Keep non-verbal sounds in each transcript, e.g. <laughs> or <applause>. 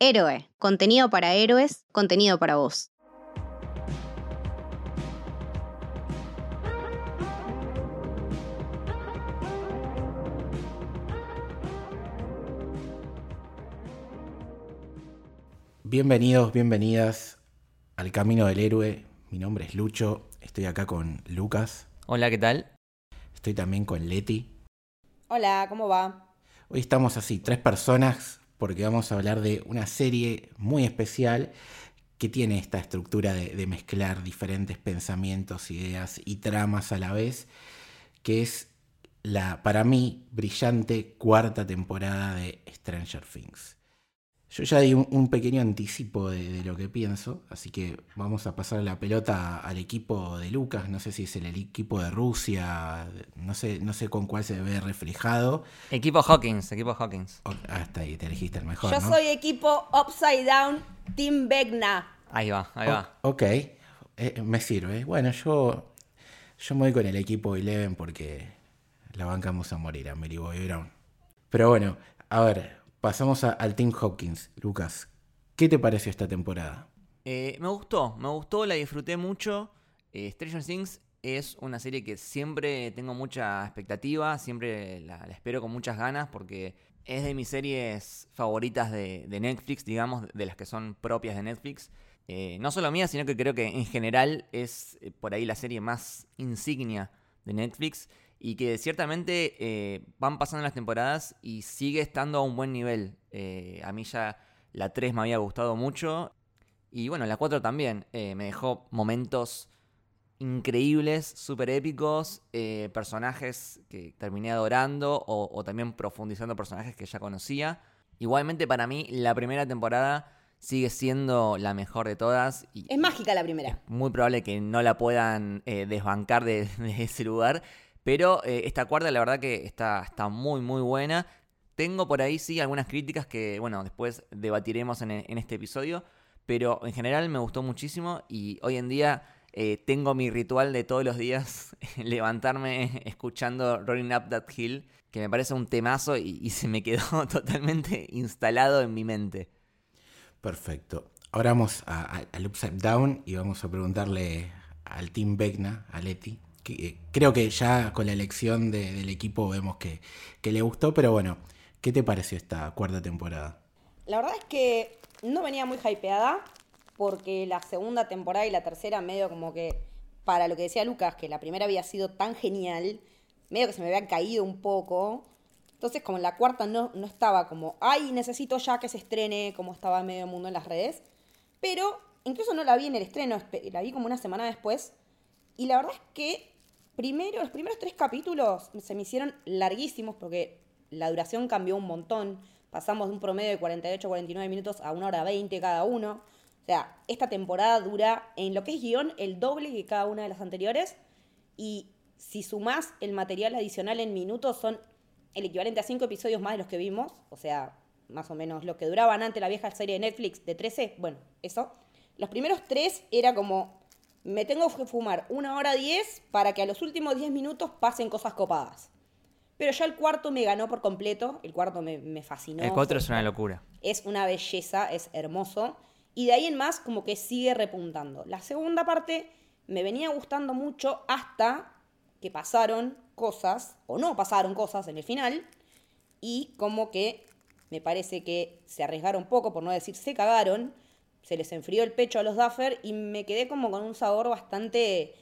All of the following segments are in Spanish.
Héroe, contenido para héroes, contenido para vos. Bienvenidos, bienvenidas al Camino del Héroe. Mi nombre es Lucho, estoy acá con Lucas, Hola, ¿qué tal? estoy también con Leti. Hola, ¿cómo va? Hoy estamos así, tres personas, porque vamos a hablar de una serie muy especial que tiene esta estructura de, mezclar diferentes pensamientos, ideas y tramas a la vez, que es la, para mí, brillante cuarta temporada de Stranger Things. Yo ya di un, un pequeño anticipo de, de lo que pienso, así que vamos a pasar la pelota al equipo de Lucas, no sé si es el, equipo de Rusia, no sé, no sé con cuál se ve reflejado. Equipo Hawkins, equipo Hawkins. Hasta ahí te elegiste el mejor. Yo ¿no? soy equipo Upside Down Team Vecna. Ahí va, ahí va. Ok, eh, me sirve. Bueno, yo, yo me voy con el equipo Eleven porque la bancamos a morir a Mary Boy Brown. Pero bueno, a ver, pasamos a- al Team Hawkins. Lucas, ¿qué te pareció esta temporada? Eh, me gustó, me gustó, la disfruté mucho. Eh, Stranger Things es una serie que siempre tengo mucha expectativa, siempre la, espero con muchas ganas porque es de mis series favoritas de, de Netflix, digamos, de las que son propias de Netflix. Eh, no solo mía, sino que creo que en general es por ahí la serie más insignia de Netflix y que ciertamente eh, van pasando las temporadas y sigue estando a un buen nivel. Eh, a mí ya la 3 me había gustado mucho y bueno, la 4 también. eh, me dejó momentos increíbles, súper épicos, personajes que terminé adorando o, o también profundizando personajes que ya conocía. Igualmente para mí la primera temporada sigue siendo la mejor de todas y Es mágica la primera. muy probable que no la puedan eh, desbancar de, <laughs> de ese lugar. Pero eh, esta cuarta, la verdad que está, está muy, muy buena. Tengo por ahí, sí, algunas críticas que, bueno, después debatiremos en, este episodio. Pero en general me gustó muchísimo y hoy en día eh, tengo mi ritual de todos los días <laughs> levantarme escuchando Rolling Up That Hill, que me parece un temazo y, se me quedó <laughs> totalmente instalado en mi mente. Perfecto. Ahora vamos al Upside Down y vamos a preguntarle al Team Vecna, a Leti. Eh, creo que ya con la elección de- del equipo vemos que, que le gustó, pero bueno, ¿qué te pareció esta cuarta temporada? La verdad es que no venía muy hypeada porque la segunda temporada y la tercera medio como que, para lo que decía Lucas, que la primera había sido tan genial, medio que se me había caído un poco. Entonces como en la cuarta no, no estaba como, ay, necesito ya que se estrene, como estaba medio mundo en las redes. Pero incluso no la vi en el estreno, la vi como una semana después. Y la verdad es que primero, los primeros tres capítulos se me hicieron larguísimos porque la duración cambió un montón. Pasamos de un promedio de 48 49 minutos a una hora 20 cada uno. O sea, esta temporada dura en lo que es guion el doble que cada una de las anteriores. Y si sumás el material adicional en minutos, son el equivalente a cinco episodios más de los que vimos. O sea, más o menos lo que duraban antes la vieja serie de Netflix de 13. Bueno, eso. Los primeros tres era como, me tengo que fumar una hora 10 para que a los últimos 10 minutos pasen cosas copadas. Pero ya el cuarto me ganó por completo. El cuarto me, me fascinó. El 4 Fue- es una locura. es una belleza, es hermoso. Y de ahí en más como que sigue repuntando. La segunda parte me venía gustando mucho hasta que pasaron cosas, o no pasaron cosas en el final, y como que me parece que se arriesgaron poco, por no decir se cagaron, se les enfrió el pecho a los Duffer y me quedé como con un sabor bastante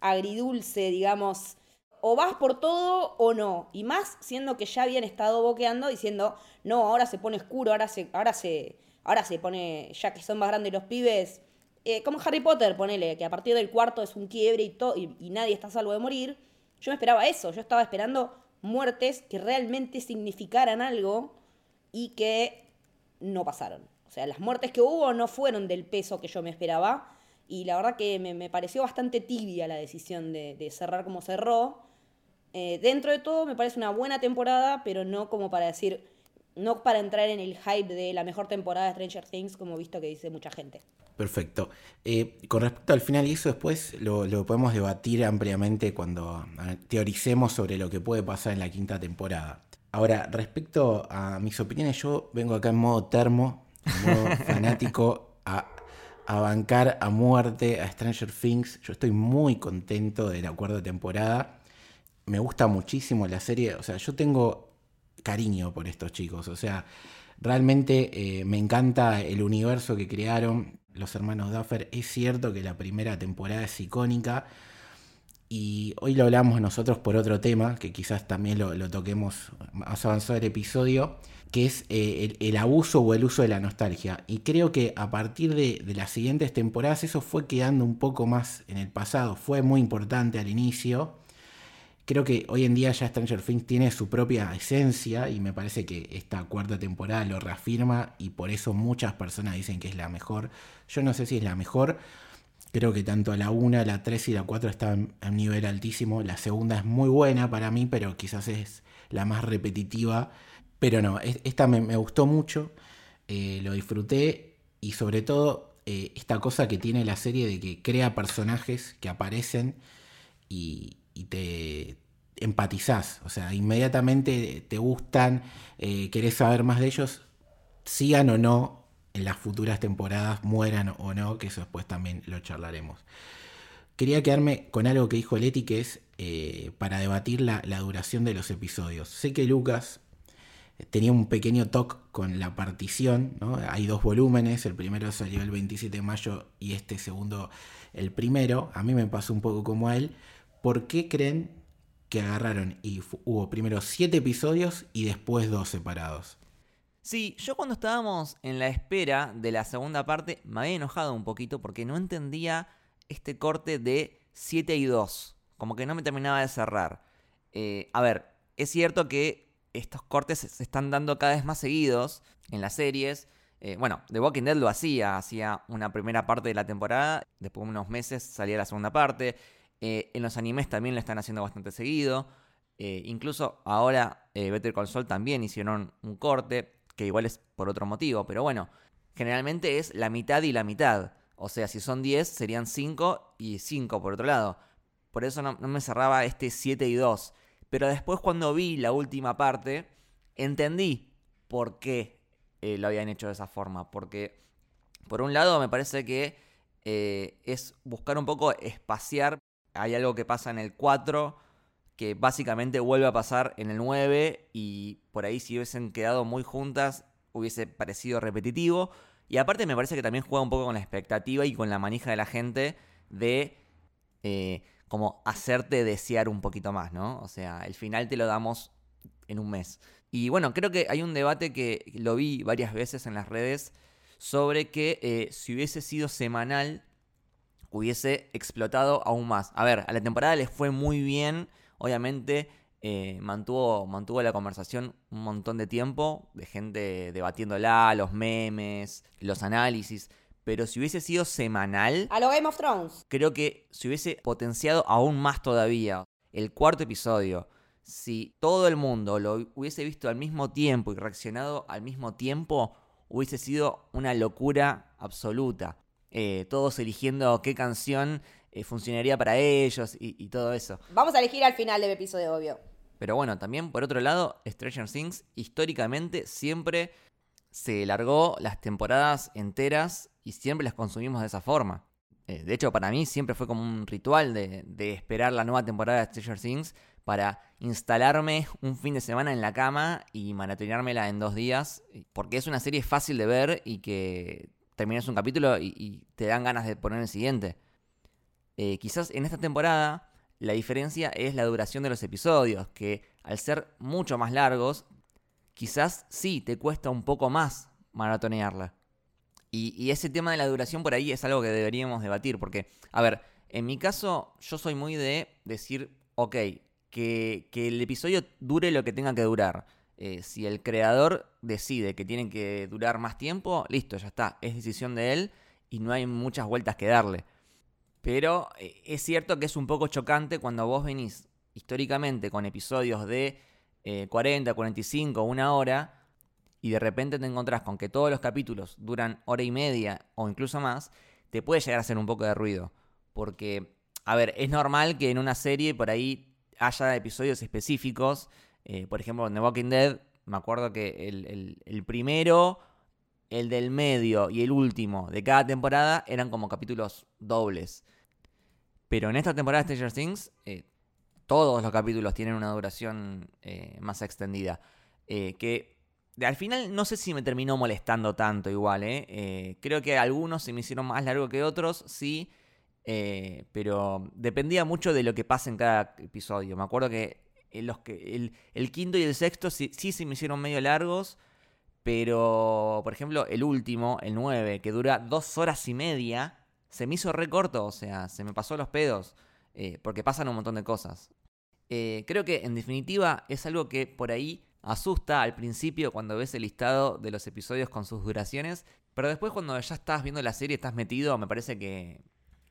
agridulce, digamos. O vas por todo o no. Y más siendo que ya habían estado boqueando diciendo, no, ahora se pone oscuro, ahora se, ahora se, ahora se pone, ya que son más grandes los pibes, eh, como Harry Potter, ponele, que a partir del cuarto es un quiebre y, y, y nadie está a salvo de morir. Yo me esperaba eso, yo estaba esperando muertes que realmente significaran algo y que no pasaron. O sea, las muertes que hubo no fueron del peso que yo me esperaba. Y la verdad que me, me pareció bastante tibia la decisión de, de cerrar como cerró. Eh, dentro de todo me parece una buena temporada, pero no como para decir, no para entrar en el hype de la mejor temporada de Stranger Things, como visto que dice mucha gente. Perfecto. Eh, con respecto al final y eso después lo, lo podemos debatir ampliamente cuando teoricemos sobre lo que puede pasar en la quinta temporada. Ahora, respecto a mis opiniones, yo vengo acá en modo termo, modo fanático a, a bancar a muerte a Stranger Things. Yo estoy muy contento de la cuarta temporada. Me gusta muchísimo la serie. O sea, yo tengo cariño por estos chicos. O sea, realmente eh, me encanta el universo que crearon los hermanos Duffer. Es cierto que la primera temporada es icónica. Y hoy lo hablamos nosotros por otro tema, que quizás también lo, toquemos más avanzado el episodio, que es eh, el, abuso o el uso de la nostalgia. Y creo que a partir de, de, las siguientes temporadas eso fue quedando un poco más en el pasado. Fue muy importante al inicio. Creo que hoy en día ya Stranger Things tiene su propia esencia y me parece que esta cuarta temporada lo reafirma y por eso muchas personas dicen que es la mejor. Yo no sé si es la mejor Creo que tanto la 1, la 3 y la 4 están a un nivel altísimo. La segunda es muy buena para mí, pero quizás es la más repetitiva. Pero no, esta me, gustó mucho, eh, lo disfruté y sobre todo eh, esta cosa que tiene la serie de que crea personajes que aparecen y, te empatizás. O sea, inmediatamente te gustan, eh, querés saber más de ellos, sigan o no en las futuras temporadas mueran o no, que eso después también lo charlaremos. Quería quedarme con algo que dijo Leti, que es eh, para debatir la, duración de los episodios. Sé que Lucas tenía un pequeño toque con la partición. Hay dos volúmenes, el primero salió el 27 de mayo y este segundo el primero. A mí me pasó un poco como a él. ¿Por qué creen que agarraron y hubo primero siete episodios y después dos separados? Sí, yo cuando estábamos en la espera de la segunda parte me había enojado un poquito porque no entendía este corte de 7 y 2. Como que no me terminaba de cerrar. Eh, a ver, es cierto que estos cortes se están dando cada vez más seguidos en las series. Eh, bueno, The Walking Dead lo hacía, hacía una primera parte de la temporada, después de unos meses salía la segunda parte. Eh, en los animes también lo están haciendo bastante seguido. incluso ahora Better Call Saul también hicieron un corte que igual es por otro motivo, pero bueno, generalmente es la mitad y la mitad. O sea, si son 10 serían 5 y 5 por otro lado. Por eso no, me cerraba este 7 y 2. Pero después cuando vi la última parte, entendí por qué eh, lo habían hecho de esa forma. Porque, por un lado, me parece que eh, es buscar un poco espaciar. Hay algo que pasa en el 4 que básicamente vuelve a pasar en el 9 y por ahí si hubiesen quedado muy juntas hubiese parecido repetitivo. Y aparte me parece que también juega un poco con la expectativa y con la manija de la gente de eh, como hacerte desear un poquito más, ¿no? O sea, el final te lo damos en un mes. Y bueno, creo que hay un debate que lo vi varias veces en las redes sobre que eh, si hubiese sido semanal hubiese explotado aún más. A ver, a la temporada les fue muy bien Obviamente eh, mantuvo, mantuvo la conversación un montón de tiempo, de gente debatiéndola, los memes, los análisis. Pero si hubiese sido semanal. A lo Game of Thrones. Creo que se hubiese potenciado aún más todavía. El cuarto episodio. Si todo el mundo lo hubiese visto al mismo tiempo y reaccionado al mismo tiempo, hubiese sido una locura absoluta. Eh, todos eligiendo qué canción eh, funcionaría para ellos y, todo eso. Vamos a elegir al final del episodio, obvio. Pero bueno, también por otro lado, Stranger Things históricamente siempre se largó las temporadas enteras y siempre las consumimos de esa forma. Eh, de hecho, para mí siempre fue como un ritual de, esperar la nueva temporada de Stranger Things para instalarme un fin de semana en la cama y maratoneármela en dos días, porque es una serie fácil de ver y que terminas un capítulo y, y te dan ganas de poner el siguiente. Eh, quizás en esta temporada la diferencia es la duración de los episodios, que al ser mucho más largos, quizás sí te cuesta un poco más maratonearla. Y, ese tema de la duración por ahí es algo que deberíamos debatir, porque, a ver, en mi caso yo soy muy de decir, ok, que, el episodio dure lo que tenga que durar. Eh, si el creador decide que tiene que durar más tiempo, listo, ya está, es decisión de él y no hay muchas vueltas que darle. Pero eh, es cierto que es un poco chocante cuando vos venís históricamente con episodios de 40, 45, una hora, y de repente te encontrás con que todos los capítulos duran hora y media o incluso más, te puede llegar a hacer un poco de ruido. Porque, a ver, es normal que en una serie por ahí haya episodios específicos. Eh, por ejemplo, en The Walking Dead, me acuerdo que el, el primero el del medio y el último de cada temporada eran como capítulos dobles. Pero en esta temporada de Stranger Things, eh, todos los capítulos tienen una duración eh, más extendida. Que al final no sé si me terminó molestando tanto igual, ¿eh? creo que algunos se me hicieron más largo que otros, sí. pero dependía mucho de lo que pasa en cada episodio. Me acuerdo que, los que el, quinto y el sexto sí, sí se me hicieron medio largos. Pero, por ejemplo, el último, el 9, que dura dos horas y media, se me hizo re corto, o sea, se me pasó los pedos, eh, porque pasan un montón de cosas. Eh, creo que, en definitiva, es algo que por ahí asusta al principio cuando ves el listado de los episodios con sus duraciones, pero después cuando ya estás viendo la serie, estás metido, me parece que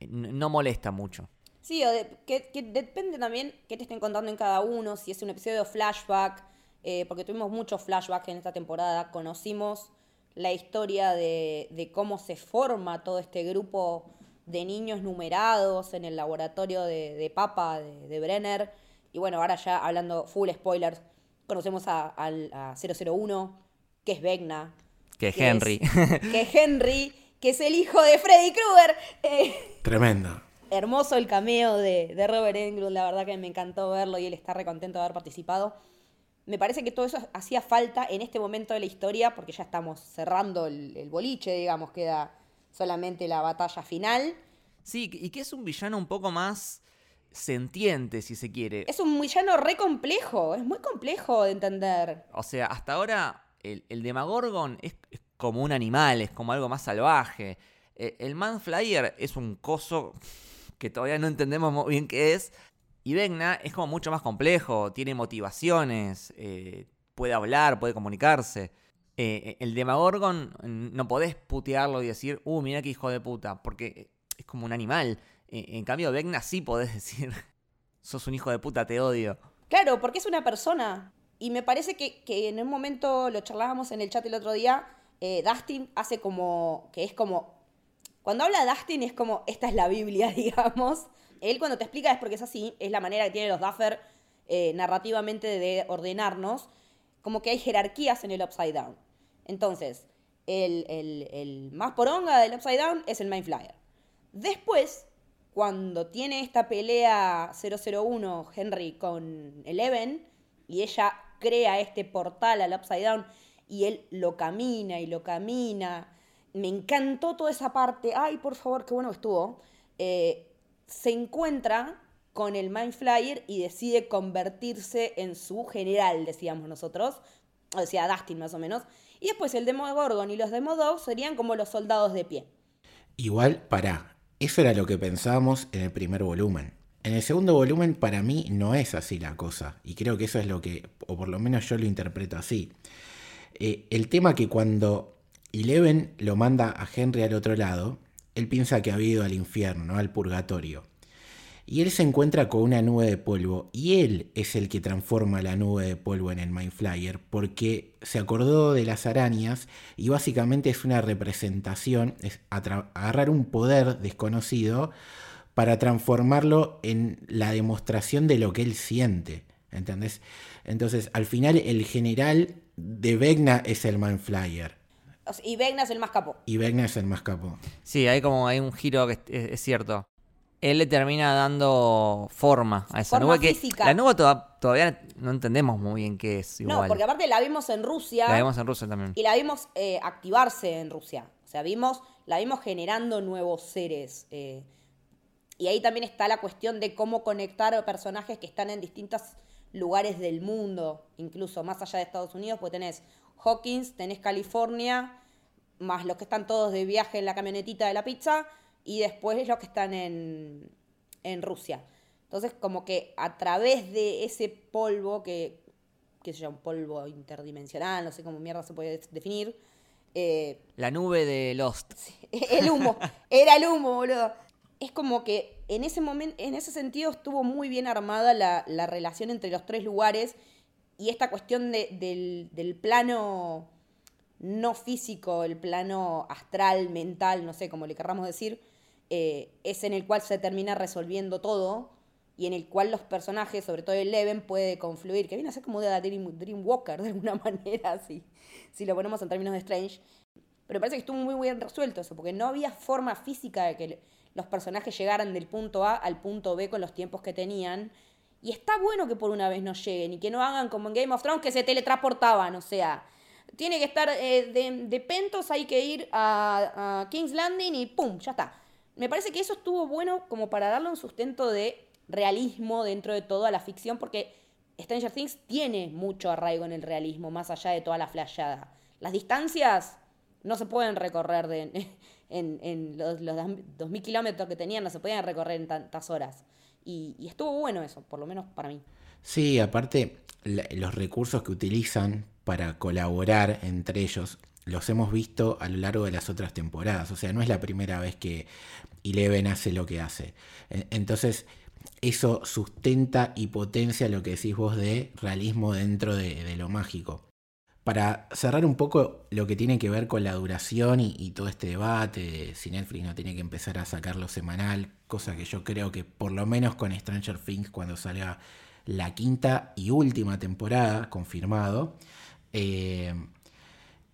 no molesta mucho. Sí, que, depende también qué te estén contando en cada uno, si es un episodio flashback, eh, porque tuvimos muchos flashbacks en esta temporada, conocimos la historia de, cómo se forma todo este grupo de niños numerados en el laboratorio de, Papa, de, Brenner. Y bueno, ahora ya hablando full spoilers, conocemos a, 001, que es Vegna. Que es Henry. <laughs> que es Henry, que es el hijo de Freddy Krueger. Eh, Tremendo. <laughs> Hermoso el cameo de, de Robert Englund, la verdad que me encantó verlo y él está recontento de haber participado. Me parece que todo eso hacía falta en este momento de la historia, porque ya estamos cerrando el, boliche, digamos, queda solamente la batalla final. Sí, y que es un villano un poco más sentiente, si se quiere. Es un villano re complejo, es muy complejo de entender. O sea, hasta ahora el, el Demagorgon es, es, como un animal, es como algo más salvaje. E, el Manflyer es un coso que todavía no entendemos muy bien qué es, y Vecna es como mucho más complejo, tiene motivaciones, eh, puede hablar, puede comunicarse. Eh, el Demagorgon no podés putearlo y decir, uh, mira qué hijo de puta, porque es como un animal. Eh, en cambio, Vecna sí podés <laughs> decir, sos un hijo de puta, te odio. Claro, porque es una persona. Y me parece que, en un momento lo charlábamos en el chat el otro día, Dustin hace como, que es como, cuando habla Dustin es como, esta es la Biblia, <laughs> digamos él cuando te explica es porque es así, es la manera que tienen los Duffer eh, narrativamente de ordenarnos, como que hay jerarquías en el Upside Down. Entonces, el, el, más poronga del Upside Down es el Mind Flyer. Después, cuando tiene esta pelea 001 Henry con Eleven, y ella crea este portal al Upside Down, y él lo camina y lo camina. Me encantó toda esa parte. Ay, por favor, qué bueno que estuvo. Eh, se encuentra con el Mind Flyer y decide convertirse en su general, decíamos nosotros, o sea, Dustin más o menos. Y después el Demogorgon y los Demodogs serían como los soldados de pie. Igual, para, eso era lo que pensábamos en el primer volumen. En el segundo volumen para mí no es así la cosa, y creo que eso es lo que, o por lo menos yo lo interpreto así. Eh, el tema que cuando Eleven lo manda a Henry al otro lado, él piensa que ha ido al infierno, al purgatorio. Y él se encuentra con una nube de polvo y él es el que transforma la nube de polvo en el Mind Flyer porque se acordó de las arañas y básicamente es una representación, es agarrar un poder desconocido para transformarlo en la demostración de lo que él siente. ¿Entendés? Entonces, al final, el general de Vegna es el Mind Flyer. Y Vegna es el más capo. Y Vegna es el más capo. Sí, hay como hay un giro que es, cierto. Él le termina dando forma a esa nube que la nube todavía no entendemos muy bien qué es igual. No, porque aparte la vimos en Rusia. La vimos en Rusia también. Y la vimos eh, activarse en Rusia. O sea, vimos, la vimos generando nuevos seres. Eh. y ahí también está la cuestión de cómo conectar a personajes que están en distintos lugares del mundo, incluso más allá de Estados Unidos, pues tenés Hawkins, tenés California, más los que están todos de viaje en la camionetita de la pizza, y después los que están en, en Rusia. Entonces, como que a través de ese polvo, que, que se llama un polvo interdimensional, no sé cómo mierda se puede definir. Eh, la nube de Lost. <laughs> el humo, era el humo, boludo. Es como que en ese momento, en ese sentido, estuvo muy bien armada la, la relación entre los tres lugares y esta cuestión del, del, plano no físico, el plano astral, mental, no sé cómo le querramos decir, eh, es en el cual se termina resolviendo todo y en el cual los personajes, sobre todo el Leven, puede confluir, que viene a ser como de Dream, Dreamwalker de alguna <laughs> manera, si, si lo ponemos en términos de Strange. Pero parece que estuvo muy bien resuelto eso, porque no había forma física de que los personajes llegaran del punto A al punto B con los tiempos que tenían. Y está bueno que por una vez no lleguen y que no hagan como en Game of Thrones que se teletransportaban, o sea, tiene que estar eh, de, de, Pentos, hay que ir a, a, King's Landing y ¡pum! Ya está. Me parece que eso estuvo bueno como para darle un sustento de realismo dentro de toda la ficción, porque Stranger Things tiene mucho arraigo en el realismo, más allá de toda la flayada. Las distancias no se pueden recorrer de, <laughs> en, los, los 2.000 kilómetros que tenían, no se podían recorrer en tantas horas. Y, estuvo bueno eso, por lo menos para mí. Sí, aparte, los recursos que utilizan para colaborar entre ellos los hemos visto a lo largo de las otras temporadas. O sea, no es la primera vez que Eleven hace lo que hace. Entonces, eso sustenta y potencia lo que decís vos de realismo dentro de, lo mágico. Para cerrar un poco lo que tiene que ver con la duración y, y, todo este debate de si Netflix no tiene que empezar a sacarlo semanal, cosa que yo creo que por lo menos con Stranger Things cuando salga la quinta y última temporada, confirmado, eh,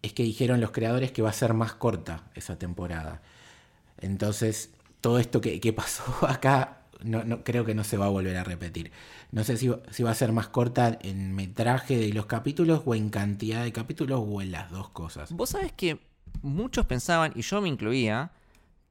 es que dijeron los creadores que va a ser más corta esa temporada. Entonces, todo esto que, que pasó <laughs> acá no, creo que no se va a volver a repetir. No sé si, si, va a ser más corta en metraje de los capítulos o en cantidad de capítulos o en las dos cosas. Vos sabés que muchos pensaban, y yo me incluía,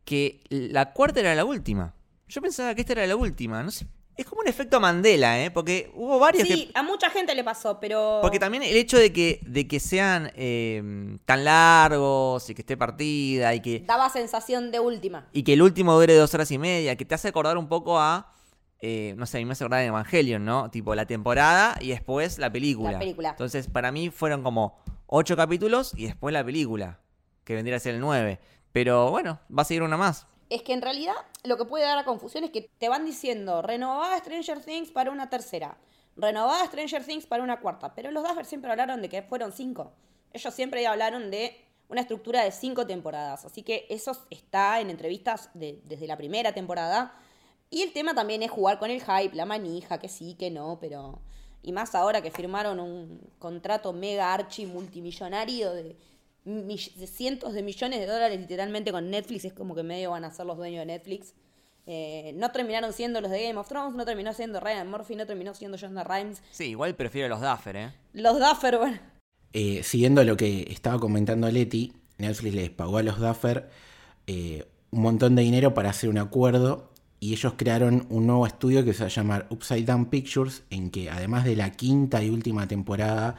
que la cuarta era la última. Yo pensaba que esta era la última. No sé. Es como un efecto Mandela, ¿eh? Porque hubo varios. Sí, que... a mucha gente le pasó, pero. Porque también el hecho de que, de que sean eh, tan largos y que esté partida y que. Daba sensación de última. Y que el último dure dos horas y media, que te hace acordar un poco a. Eh, no sé, a mí me hace acordar de Evangelion, ¿no? Tipo la temporada y después la película. La película. Entonces, para mí fueron como ocho capítulos y después la película, que vendría a ser el nueve. Pero bueno, va a seguir una más es que en realidad lo que puede dar a confusión es que te van diciendo renovada Stranger Things para una tercera, renovada Stranger Things para una cuarta, pero los Duffer siempre hablaron de que fueron cinco. Ellos siempre hablaron de una estructura de cinco temporadas, así que eso está en entrevistas de, desde la primera temporada. Y el tema también es jugar con el hype, la manija, que sí, que no, pero... Y más ahora que firmaron un contrato mega archi multimillonario de de cientos de millones de dólares literalmente con Netflix, es como que medio van a ser los dueños de Netflix. Eh, no terminaron siendo los de Game of Thrones, no terminó siendo Ryan Murphy, no terminó siendo Jonathan Rhimes. Sí, igual prefiero los Duffer, ¿eh? Los Duffer, bueno. Eh, siguiendo lo que estaba comentando Leti, Netflix les pagó a los Duffer eh, un montón de dinero para hacer un acuerdo y ellos crearon un nuevo estudio que se va a llamar Upside Down Pictures, en que además de la quinta y última temporada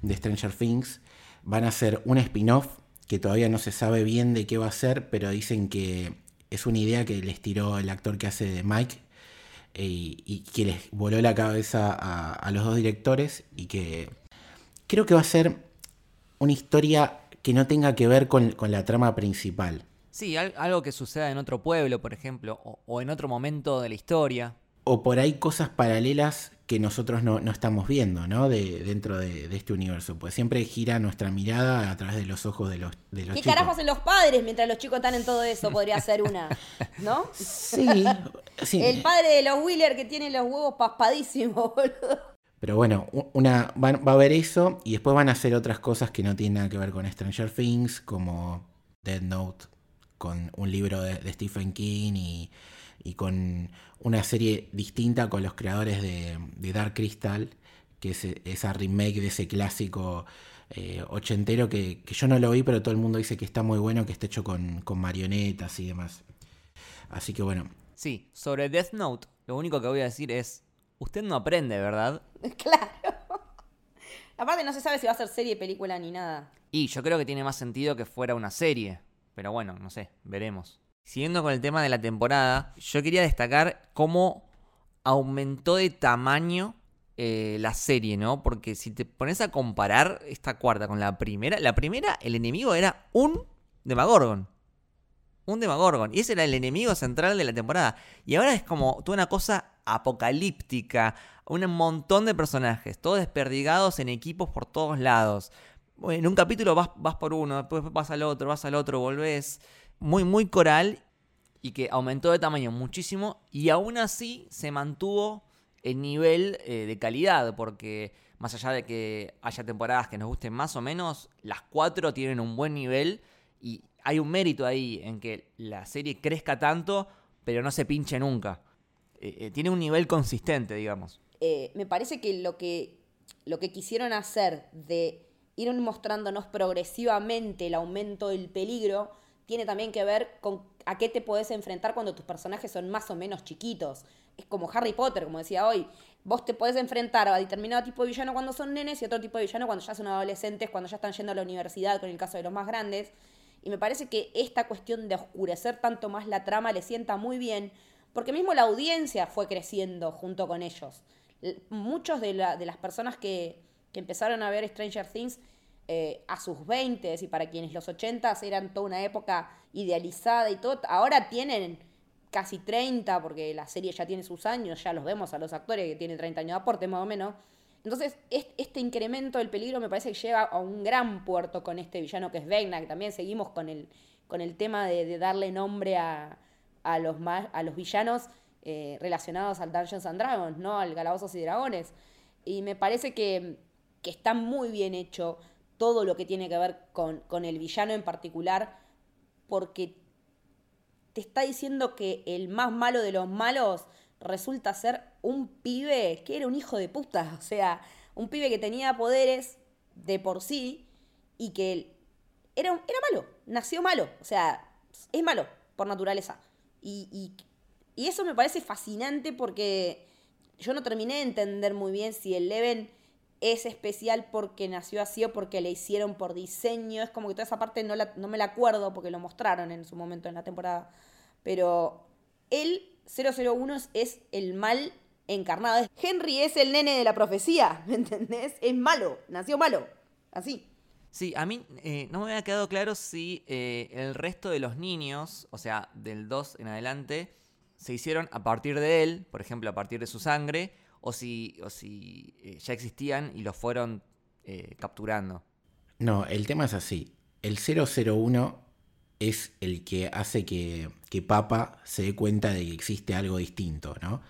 de Stranger Things, van a hacer un spin-off que todavía no se sabe bien de qué va a ser, pero dicen que es una idea que les tiró el actor que hace de Mike eh, y que les voló la cabeza a, a, los dos directores y que creo que va a ser una historia que no tenga que ver con, con la trama principal. Sí, algo que suceda en otro pueblo, por ejemplo, o, o en otro momento de la historia. O por ahí cosas paralelas que nosotros no, no estamos viendo, ¿no? De, dentro de, de, este universo. Pues siempre gira nuestra mirada a través de los ojos de los, de los ¿Qué chicos. carajos hacen los padres mientras los chicos están en todo eso? Podría ser una, ¿no? Sí. <laughs> sí. El padre de los Wheeler que tiene los huevos paspadísimos, <laughs> boludo. Pero bueno, una, va, va, a haber eso y después van a hacer otras cosas que no tienen nada que ver con Stranger Things, como Dead Note, con un libro de, de Stephen King y, y con una serie distinta con los creadores de, de Dark Crystal, que es esa remake de ese clásico eh, ochentero que, que, yo no lo vi, pero todo el mundo dice que está muy bueno, que está hecho con, con marionetas y demás. Así que bueno. Sí, sobre Death Note, lo único que voy a decir es, usted no aprende, ¿verdad? <laughs> Claro. Aparte no se sabe si va a ser serie, película ni nada. Y yo creo que tiene más sentido que fuera una serie. Pero bueno, no sé, veremos. Siguiendo con el tema de la temporada, yo quería destacar cómo aumentó de tamaño eh, la serie, ¿no? Porque si te pones a comparar esta cuarta con la primera, la primera, el enemigo era un Demagorgon. Un Demagorgon. Y ese era el enemigo central de la temporada. Y ahora es como toda una cosa apocalíptica. Un montón de personajes, todos desperdigados en equipos por todos lados. En un capítulo vas, vas por uno, después vas al otro, vas al otro, volvés muy, muy coral y que aumentó de tamaño muchísimo y aún así se mantuvo el nivel eh, de calidad porque más allá de que haya temporadas que nos gusten más o menos, las cuatro tienen un buen nivel Y hay un mérito ahí en que la serie crezca tanto, pero no se pinche nunca. Eh, eh, tiene un nivel consistente, digamos. Me parece que lo, que lo que quisieron hacer de ir mostrándonos progresivamente el aumento del peligro tiene también que ver con a qué te podés enfrentar cuando tus personajes son más o menos chiquitos. Es como Harry Potter, como decía hoy. Vos te podés enfrentar a determinado tipo de villano cuando son nenes y otro tipo de villano cuando ya son adolescentes, cuando ya están yendo a la universidad, con el caso de los más grandes. Y me parece que esta cuestión de oscurecer tanto más la trama le sienta muy bien, porque mismo la audiencia fue creciendo junto con ellos. Muchos de, las personas que, empezaron a ver Stranger Things eh, a sus 20 y para quienes los 80 eran toda una época idealizada y todo, ahora tienen casi 30, porque la serie ya tiene sus años, ya los vemos a los actores que tienen 30 años de aporte más o menos. Entonces, este incremento del peligro me parece que llega a un gran puerto con este villano que es Vegna, que también seguimos con el, con el tema de, darle nombre a, los, a los villanos eh, relacionados al Dungeons and Dragons, ¿no? Al Calabozos y Dragones. Y me parece que, está muy bien hecho todo lo que tiene que ver con, con el villano en particular, porque te está diciendo que el más malo de los malos resulta ser un pibe que era un hijo de puta, <laughs> o sea, un pibe que tenía poderes de por sí y que era, era malo, nació malo, o sea, es malo por naturaleza. Y, y, eso me parece fascinante porque yo no terminé de entender muy bien si el Leven es especial porque nació así o porque le hicieron por diseño. Es como que toda esa parte no, no me la acuerdo porque lo mostraron en su momento en la temporada. Pero él 001 es el mal encarnado. Henry es el nene de la profecía, <laughs> ¿me entendés? Es malo, nació malo, así. Sí, a mí eh, no me había quedado claro si eh, el resto de los niños, o sea, del 2 en adelante, se hicieron a partir de él, por ejemplo, a partir de su sangre, o si, o si eh, ya existían y los fueron capturando. No, el tema es así. El 001 es el que hace que, que, Papa se dé cuenta de que existe algo distinto, ¿no?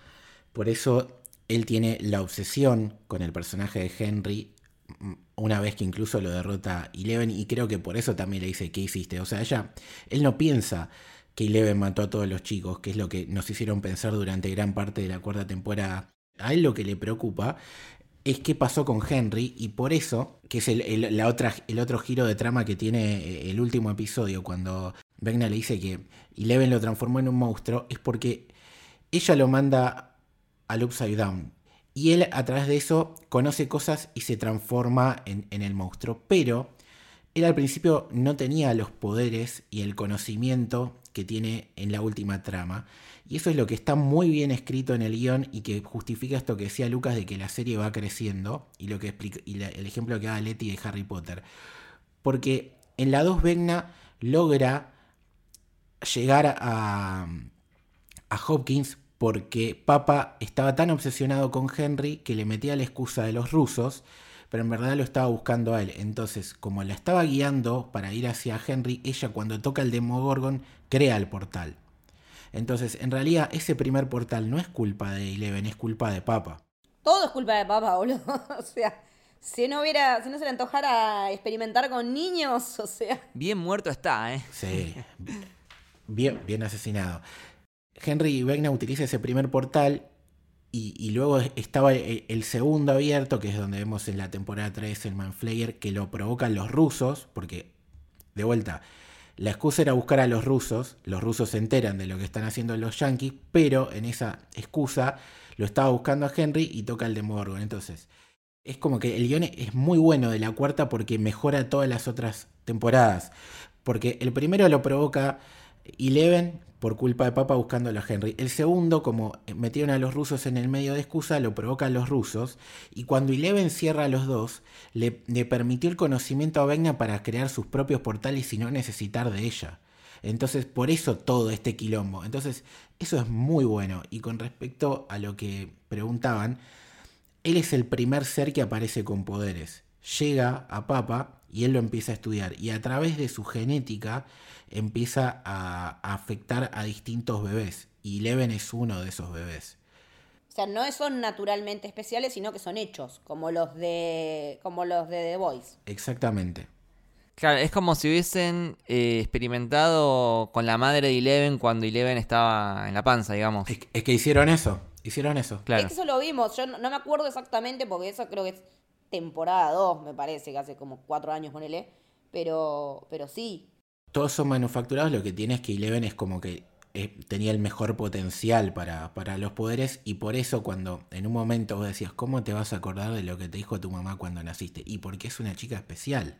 Por eso él tiene la obsesión con el personaje de Henry mm, una vez que incluso lo derrota Eleven y creo que por eso también le dice, ¿qué hiciste? O sea, ella, él no piensa que Eleven mató a todos los chicos, que es lo que nos hicieron pensar durante gran parte de la cuarta temporada. A él lo que le preocupa es qué pasó con Henry y por eso, que es el, la otra, el otro giro de trama que tiene eh, el último episodio, cuando Vegna le dice que Eleven lo transformó en un monstruo, es porque ella lo manda al Upside Down. Y él a través de eso conoce cosas y se transforma en el monstruo. Pero él al principio no tenía los poderes y el conocimiento que tiene en la última trama. Y eso es lo que está muy bien escrito en el guion y que justifica esto que decía Lucas de que la serie va creciendo y, lo que el ejemplo que da Letty de Harry Potter. Porque en la 2 Vegna logra llegar a, a Hopkins porque Papa estaba tan obsesionado con Henry que le metía la excusa de los rusos, pero en verdad lo estaba buscando a él. Entonces, como la estaba guiando para ir hacia Henry, ella cuando toca el Demogorgon crea el portal. Entonces, en realidad, ese primer portal no es culpa de Eleven, es culpa de Papa. Todo es culpa de Papa, <laughs> boludo. o sea, si no hubiera, si no se le antojara experimentar con niños, o sea. Bien muerto está, ¿eh? Sí. Bien, bien asesinado. Henry Vegna utiliza ese primer portal y, luego estaba el, segundo abierto, que es donde vemos en la temporada 3 el Manflayer, que lo provocan los rusos, porque, de vuelta, la excusa era buscar a los rusos, los rusos se enteran de lo que están haciendo los yankees, pero en esa excusa lo estaba buscando a Henry y toca el de Morgan. Entonces, es como que el guion es muy bueno de la cuarta porque mejora todas las otras temporadas. Porque el primero lo provoca Eleven por culpa de Papa buscando a Henry. El segundo, como metieron a los rusos en el medio de excusa, lo provocan los rusos. Y cuando Eleven cierra a los dos, le, permitió el conocimiento a Vegna para crear sus propios portales y no necesitar de ella. Entonces, por eso todo este quilombo. Entonces, eso es muy bueno. Y con respecto a lo que preguntaban, él es el primer ser que aparece con poderes. Llega a Papa y él lo empieza a estudiar. Y a través de su genética empieza a, afectar a distintos bebés. Y Leven es uno de esos bebés. O sea, no son naturalmente especiales, sino que son hechos, como los de, como los de The Voice. Exactamente. Claro, es como si hubiesen eh, experimentado con la madre de Eleven cuando Eleven estaba en la panza, digamos. Es, es que hicieron eso, hicieron eso. Claro. Es que eso lo vimos, yo no, no me acuerdo exactamente porque eso creo que es temporada 2, me parece, que hace como cuatro años, ponele. Pero, pero sí. Todos son manufacturados, lo que tiene es que Eleven es como que eh, tenía el mejor potencial para, para los poderes y por eso cuando en un momento vos decías, ¿cómo te vas a acordar de lo que te dijo tu mamá cuando naciste? Y porque es una chica especial,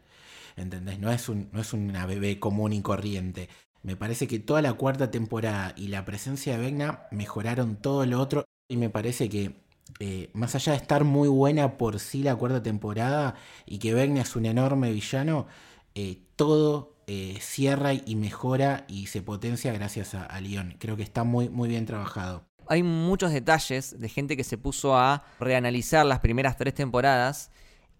¿entendés? No es, un, no es una bebé común y corriente. Me parece que toda la cuarta temporada y la presencia de Vecna mejoraron todo lo otro y me parece que eh, más allá de estar muy buena por sí la cuarta temporada y que Vecna es un enorme villano, eh, todo eh, cierra y mejora y se potencia gracias a, a. Creo que está muy, muy bien trabajado. Hay muchos detalles de gente que se puso a reanalizar las primeras tres temporadas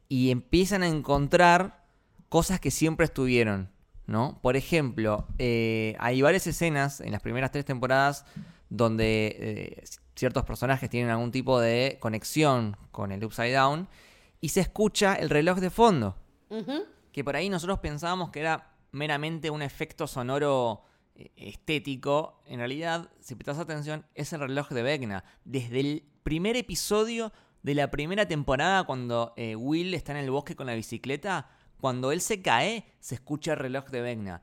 y empiezan a encontrar cosas que siempre estuvieron, ¿no? Por ejemplo, hay varias escenas en las primeras tres temporadas donde eh, ciertos personajes tienen algún tipo de conexión con el Upside Down y se escucha el reloj de fondo. Que por ahí nosotros pensábamos que era meramente un efecto sonoro eh, estético, en realidad, si prestas atención, es el reloj de Vecna. Desde el primer episodio de la primera temporada, cuando eh, Will está en el bosque con la bicicleta, cuando él se cae, se escucha el reloj de Vecna.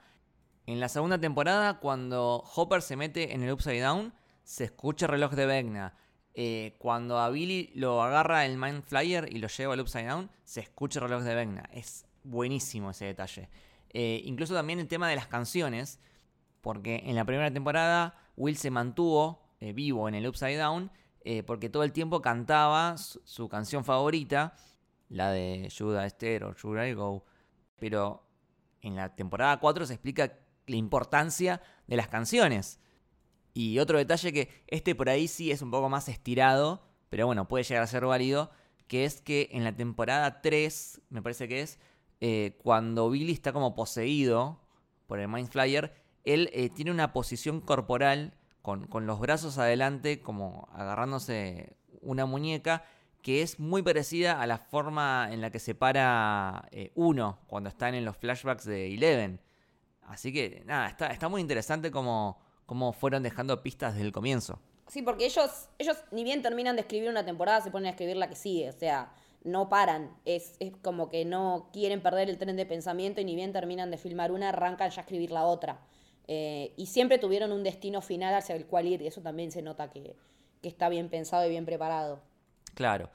En la segunda temporada, cuando Hopper se mete en el Upside Down, se escucha el reloj de Vecna. Eh, cuando a Billy lo agarra el Mind Flyer y lo lleva al Upside Down, se escucha el reloj de Vecna. Es buenísimo ese detalle. Eh, incluso también el tema de las canciones, porque en la primera temporada Will se mantuvo eh, vivo en el Upside Down, eh, porque todo el tiempo cantaba su, su canción favorita, la de I Stay or Should I Go. Pero en la temporada 4 se explica la importancia de las canciones. Y otro detalle que este por ahí sí es un poco más estirado, pero bueno, puede llegar a ser válido, que es que en la temporada 3, me parece que es, eh, cuando Billy está como poseído por el Mind Flyer, él eh, tiene una posición corporal con, con los brazos adelante, como agarrándose una muñeca, que es muy parecida a la forma en la que se para eh, uno cuando están en los flashbacks de Eleven. Así que nada, está, está muy interesante como, como fueron dejando pistas desde el comienzo. Sí, porque ellos, ellos ni bien terminan de escribir una temporada, se ponen a escribir la que sigue. O sea, no paran. Es, es como que no quieren perder el tren de pensamiento y ni bien terminan de filmar una, arrancan ya a escribir la otra. Eh, y siempre tuvieron un destino final hacia el cual ir, y eso también se nota que, que está bien pensado y bien preparado. Claro.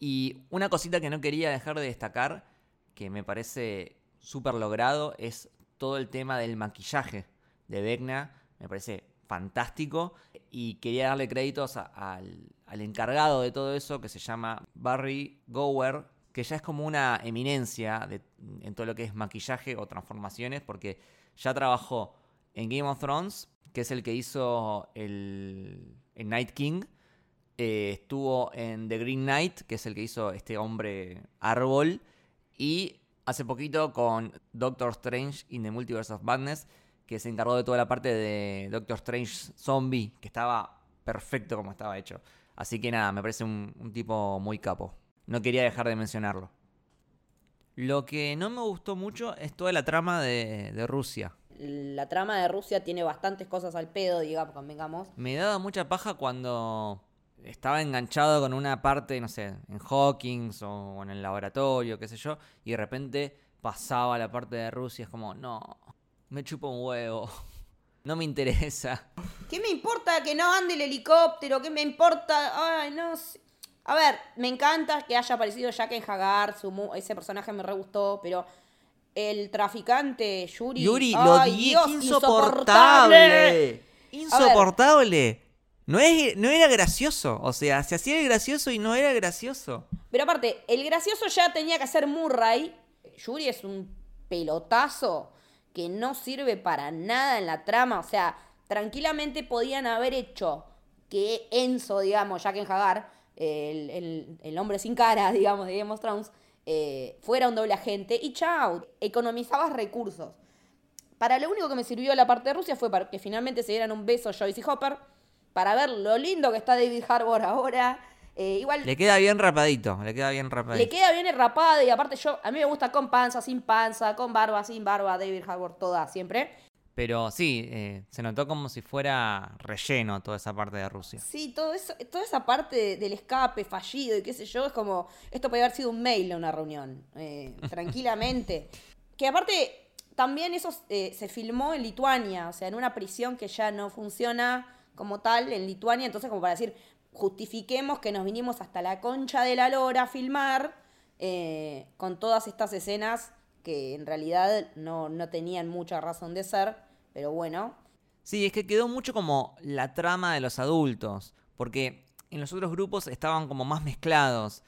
Y una cosita que no quería dejar de destacar, que me parece súper logrado, es todo el tema del maquillaje de Vecna. Me parece fantástico. Y quería darle créditos al, al encargado de todo eso, que se llama Barry Gower, que ya es como una eminencia en todo lo que es maquillaje o transformaciones, porque ya trabajó en Game of Thrones, que es el que hizo el, el Night King. Eh, estuvo en The Green Knight, que es el que hizo este hombre árbol. Y hace poquito con Doctor Strange in the Multiverse of Madness, que se encargó de toda la parte de Doctor Strange Zombie, que estaba perfecto como estaba hecho. Así que nada, me parece un, un tipo muy capo. No quería dejar de mencionarlo. Lo que no me gustó mucho es toda la trama de, de Rusia. La trama de Rusia tiene bastantes cosas al pedo, digamos, convengamos. Me daba mucha paja cuando estaba enganchado con una parte, no sé, en Hawkins o en el laboratorio, qué sé yo, y de repente pasaba la parte de Rusia, es como, no, me chupa un huevo, <laughs> no me interesa. ¿Qué me importa que no ande el helicóptero? ¿Qué me importa? Ay, no sé. A ver, me encanta que haya aparecido Jaqen Hagar, su mu- ese personaje me re gustó, pero el traficante Yuri. Yuri, ay, lo odié, Dios, insoportable. insoportable. Insoportable. No, es, no era gracioso, o sea, se hacía el gracioso y no era gracioso. Pero aparte, el gracioso ya tenía que ser Murray. Yuri es un pelotazo que no sirve para nada en la trama. O sea, tranquilamente podían haber hecho que Enzo, digamos, Jaqen Hagar, el, el- el hombre sin cara, <laughs> digamos, de Game of eh, fuera un doble agente y chao, economizabas recursos. Para lo único que me sirvió la parte de Rusia fue para que finalmente se dieran un beso Joyce y Hopper, para ver lo lindo que está David Harbour ahora, Eh, igual Le queda bien rapadito, le queda bien rapadito. le queda bien rapada y aparte yo, a mí me gusta con panza, sin panza, con barba, sin barba, David Harbour, toda, siempre. Pero sí, eh, se notó como si fuera relleno toda esa parte de Rusia. Sí, todo eso, toda esa parte de- del escape fallido y qué sé yo, es como, esto podría haber sido un mail a una reunión, eh, <laughs> tranquilamente. que aparte, también eso eh, se filmó en Lituania, o sea, en una prisión que ya no funciona como tal en Lituania, entonces como para decir, justifiquemos que nos vinimos hasta la concha de la lora a filmar eh, con todas estas escenas que en realidad no, no tenían mucha razón de ser, pero bueno, Sí, es que quedó mucho como la trama de los adultos, porque en los otros grupos estaban como más mezclados.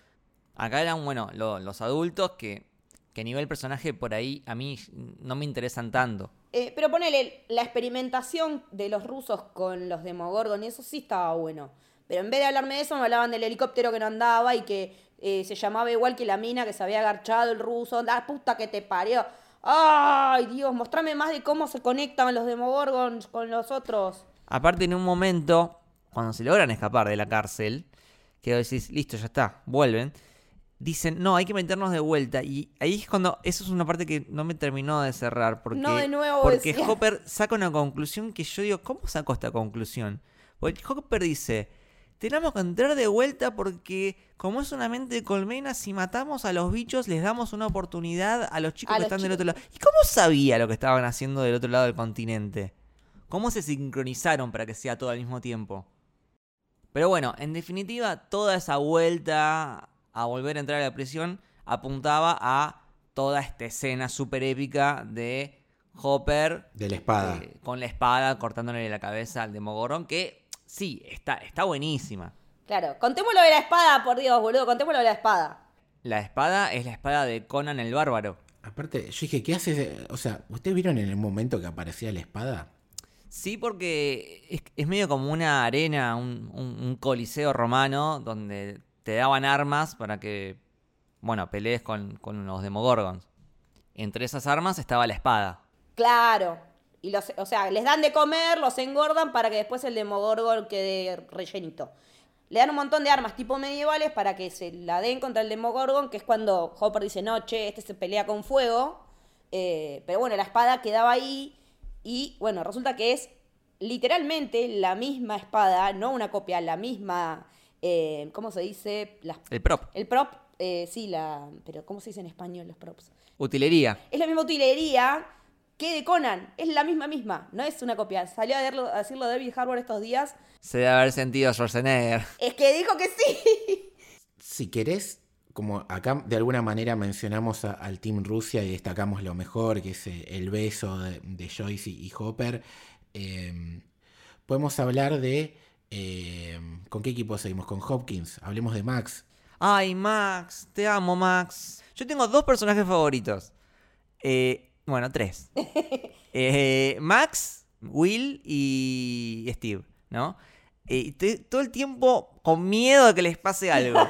Acá eran, bueno, lo- los adultos que, que a nivel personaje por ahí a mí no me interesan tanto. Eh, pero ponele, la experimentación de los rusos con los Demogorgon y eso sí estaba bueno. Pero en vez de hablarme de eso, me hablaban del helicóptero que no andaba y que eh, se llamaba igual que la mina que se había agarchado el ruso. ¡La puta que te parió! ¡Ay, Dios! Mostrame más de cómo se conectan los Demogorgons con los otros. Aparte, en un momento, cuando se logran escapar de la cárcel, que decís, listo, ya está, vuelven, dicen, no, hay que meternos de vuelta. Y ahí es cuando, eso es una parte que no me terminó de cerrar, porque, No, de nuevo, porque decía. Hopper saca una conclusión que yo digo, ¿cómo sacó esta conclusión? Porque Hopper dice, tenemos que entrar de vuelta porque como es una mente de colmena, si matamos a los bichos les damos una oportunidad a los chicos A que los están del otro lado. ¿Y cómo sabía lo que estaban haciendo del otro lado del continente? ¿Cómo se sincronizaron para que sea todo al mismo tiempo? Pero bueno, en definitiva, toda esa vuelta a volver a entrar a la prisión apuntaba a toda esta escena súper épica de Hopper De la espada. eh, con la espada cortándole la cabeza al Demogorgon, que sí, está, está buenísima. Claro, contémoslo de la espada, por Dios, boludo, contémoslo de la espada. La espada es la espada de Conan el Bárbaro. Aparte, yo dije, ¿qué hace? O sea, ¿ustedes vieron en el momento que aparecía la espada? Sí, porque es, es medio como una arena, un, un- un coliseo romano donde te daban armas para que, bueno, pelees con, con los demogorgons. Entre esas armas estaba la espada. Claro. Y los, o sea, les dan de comer, los engordan para que después el Demogorgon quede rellenito. Le dan un montón de armas tipo medievales para que se la den contra el Demogorgon, que es cuando Hopper dice, no, che, este se pelea con fuego. Eh, pero bueno, la espada quedaba ahí. Y bueno, resulta que es literalmente la misma espada, no una copia, la misma, eh, ¿cómo se dice? Las- El prop. el prop, eh, sí, la, pero ¿cómo se dice en español los props? Utilería. Es la misma utilería que de Conan. Es la misma misma. No es una copia. Salió a, verlo- a decirlo David Harbour estos días. Se debe haber sentido Schwarzenegger. Es que dijo que sí. Si querés, como acá de alguna manera mencionamos a- al Team Rusia y destacamos lo mejor, que es eh, el beso de, de Joyce y, y Hopper, eh, podemos hablar de... eh, ¿Con qué equipo seguimos? Con Hopkins. Hablemos de Max. Ay, Max, te amo, Max. Yo tengo dos personajes favoritos. Eh, bueno, tres. <laughs> Eh, Max, Will y Steve, ¿no? Eh, estoy todo el tiempo con miedo de que les pase algo. <laughs>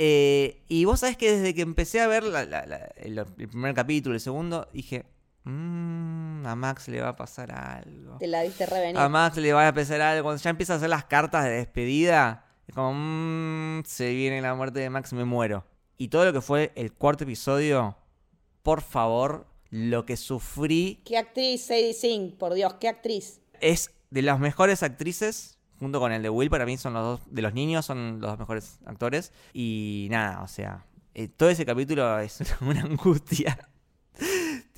Eh, y vos sabés que desde que empecé a ver la- la- la- el, el primer capítulo, el segundo, dije, "Mm, a Max le va a pasar algo. Te la viste revenir. A Max le va a empezar algo. Cuando ya empieza a hacer las cartas de despedida, es como, "Mm, se viene la muerte de Max, me muero. Y todo lo que fue el cuarto episodio, por favor, lo que sufrí ¿Qué actriz Sadie Sink? Por Dios, ¿qué actriz? es de las mejores actrices, junto con el de Will, para mí son los dos, de los niños son los dos mejores actores. Y nada, o sea, eh, todo ese capítulo es <laughs> una angustia.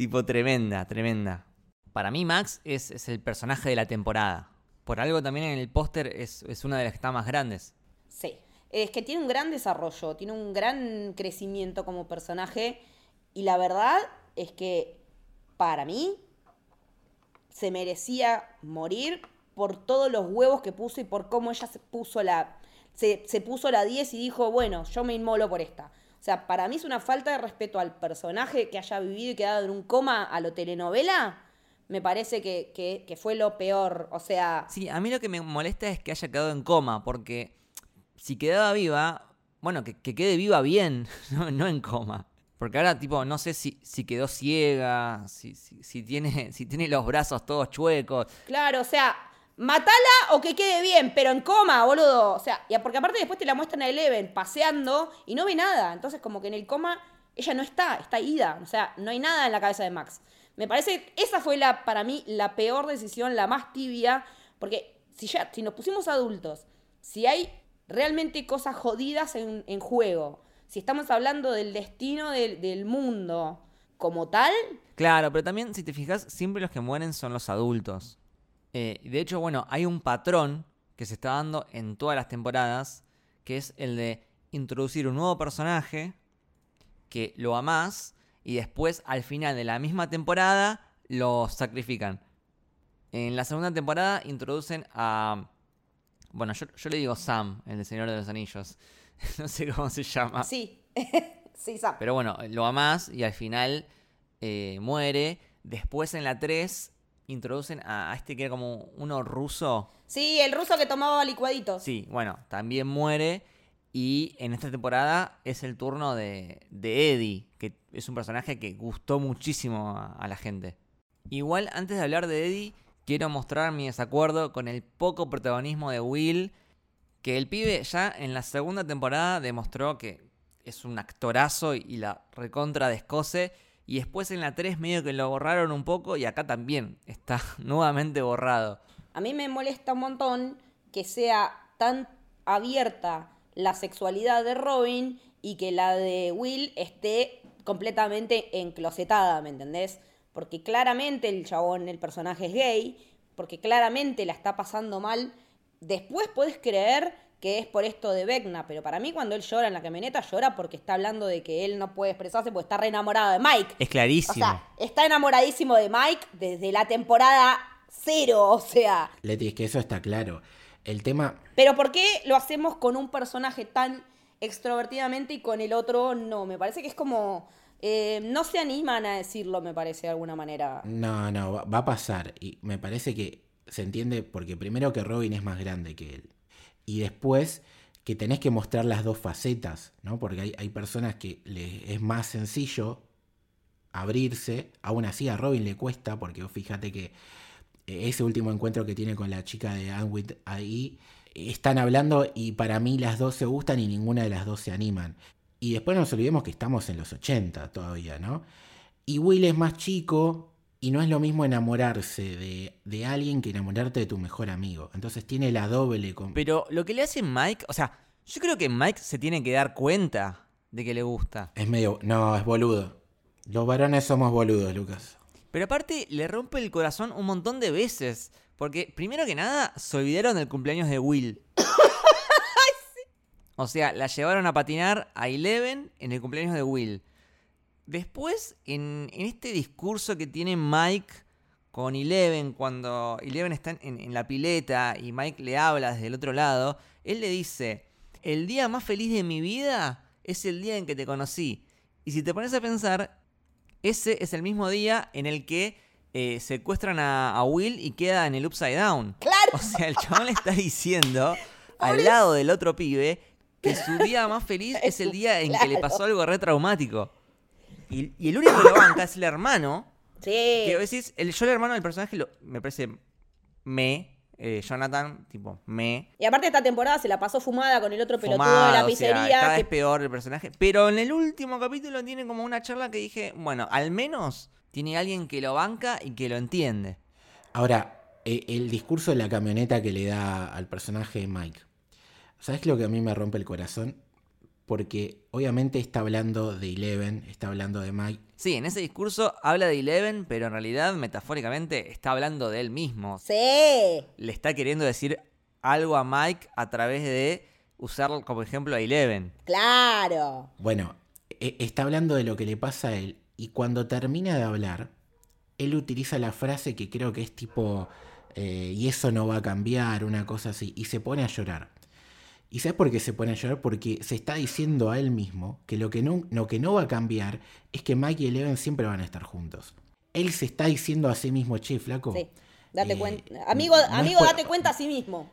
Tipo tremenda, tremenda. Para mí Max es, es el personaje de la temporada. Por algo también en el póster es, es una de las que está más grandes. Sí. Es que tiene un gran desarrollo, tiene un gran crecimiento como personaje. Y la verdad es que para mí se merecía morir por todos los huevos que puso y por cómo ella se puso la. Se, se puso la 10 y dijo, bueno, yo me inmolo por esta. O sea, para mí es una falta de respeto al personaje que haya vivido y quedado en un coma a lo telenovela. Me parece que, que- que fue lo peor. O sea, Sí, a mí lo que me molesta es que haya quedado en coma, porque si quedaba viva, bueno, que, que quede viva bien, <laughs> no, no en coma. Porque ahora, tipo, no sé si, si quedó ciega, si, si, si tiene, <laughs> si tiene los brazos todos chuecos. Claro, o sea, matala o que quede bien, pero en coma, boludo. O sea, y porque aparte después te la muestran a Eleven paseando y no ve nada. Entonces, como que en el coma ella no está, está ida. O sea, no hay nada en la cabeza de Max. Me parece esa fue la, para mí, la peor decisión, la más tibia. Porque si ya, si nos pusimos adultos, si hay realmente cosas jodidas en, en juego, si estamos hablando del destino del, del mundo como tal, Claro, pero también, si te fijas, siempre los que mueren son los adultos. Eh, de hecho, bueno, hay un patrón que se está dando en todas las temporadas, que es el de introducir un nuevo personaje que lo amás y después, al final de la misma temporada, lo sacrifican. En la segunda temporada introducen a... Bueno, yo, yo le digo Sam, el de Señor de los Anillos. <laughs> no sé cómo se llama. sí. <laughs> sí, Sam. Pero bueno, lo amás y al final eh, muere. Después en la 3 introducen a, a este que era como uno ruso. Sí, el ruso que tomaba licuaditos. Sí, bueno, también muere. Y en esta temporada es el turno de, de Eddie, que es un personaje que gustó muchísimo a, a la gente. Igual, antes de hablar de Eddie, quiero mostrar mi desacuerdo con el poco protagonismo de Will. Que el pibe ya en la segunda temporada demostró que es un actorazo y la recontra descose. Y después en la 3 medio que lo borraron un poco y acá también está <laughs> nuevamente borrado. A mí me molesta un montón que sea tan abierta la sexualidad de Robin y que la de Will esté completamente enclosetada, ¿me entendés? Porque claramente el chabón, el personaje es gay, porque claramente la está pasando mal. Después puedes creer que es por esto de Vecna, pero para mí cuando él llora en la camioneta llora porque está hablando de que él no puede expresarse porque está re enamorado de Mike. Es O clarísimo. sea, está enamoradísimo de Mike desde la temporada cero, o sea. Leti, es que eso está claro. El tema, Pero ¿por qué lo hacemos con un personaje tan extrovertidamente y con el otro no? Me parece que es como... eh, no se animan a decirlo, me parece, de alguna manera. no, no, va a pasar. Y me parece que se entiende porque primero que Robin es más grande que él. Y después que tenés que mostrar las dos facetas, ¿no? Porque hay, hay personas que le es más sencillo abrirse. Aún así a Robin le cuesta, porque fíjate que eh, ese último encuentro que tiene con la chica de Anwit ahí, están hablando y para mí las dos se gustan y ninguna de las dos se animan. Y después no nos olvidemos que estamos en los 80 todavía, ¿no? Y Will es más chico y no es lo mismo enamorarse de, de alguien que enamorarte de tu mejor amigo. Entonces tiene la doble... Con... Pero lo que le hace Mike, o sea, yo creo que Mike se tiene que dar cuenta de que le gusta. Es medio... No, es boludo. Los varones somos boludos, Lucas. Pero aparte le rompe el corazón un montón de veces. Porque primero que nada se olvidaron del cumpleaños de Will. <coughs> O sea, la llevaron a patinar a Eleven en el cumpleaños de Will. Después, en, en este discurso que tiene Mike con Eleven, cuando Eleven está en, en la pileta y Mike le habla desde el otro lado, él le dice, el día más feliz de mi vida es el día en que te conocí. Y si te pones a pensar, ese es el mismo día en el que eh, secuestran a, a Will y queda en el Upside Down. ¡Claro! <laughs> O sea, el chabón le está diciendo <laughs> al lado del otro pibe que su día más feliz es el día en que le pasó algo re traumático. Y, y el único que lo banca es el hermano. Sí. Que decís, el, yo el hermano del personaje lo- me parece me, eh, Jonathan, tipo me. Y aparte esta temporada se la pasó fumada con el otro pelotudo fumado, de la o sea, pizzería. cada que- vez peor el personaje. Pero en el último capítulo tiene como una charla que dije, bueno, al menos tiene alguien que lo banca y que lo entiende. Ahora, eh, el discurso de la camioneta que le da al personaje Mike. ¿Sabes lo que a mí me rompe el corazón? Porque obviamente está hablando de Eleven, está hablando de Mike. Sí, en ese discurso habla de Eleven, pero en realidad, metafóricamente, está hablando de él mismo. Sí. Le está queriendo decir algo a Mike a través de usar como ejemplo a Eleven. Claro. Bueno, e- está hablando de lo que le pasa a él. Y cuando termina de hablar, él utiliza la frase que creo que es tipo, eh, y eso no va a cambiar, una cosa así, y se pone a llorar. ¿Y sabes por qué se pone a llorar? Porque se está diciendo a él mismo que lo que no, lo que no va a cambiar es que Mike y Eleven siempre van a estar juntos. Él se está diciendo a sí mismo, che, flaco. Sí. Date eh, cuenta. Amigo, no amigo por- date cuenta a sí mismo.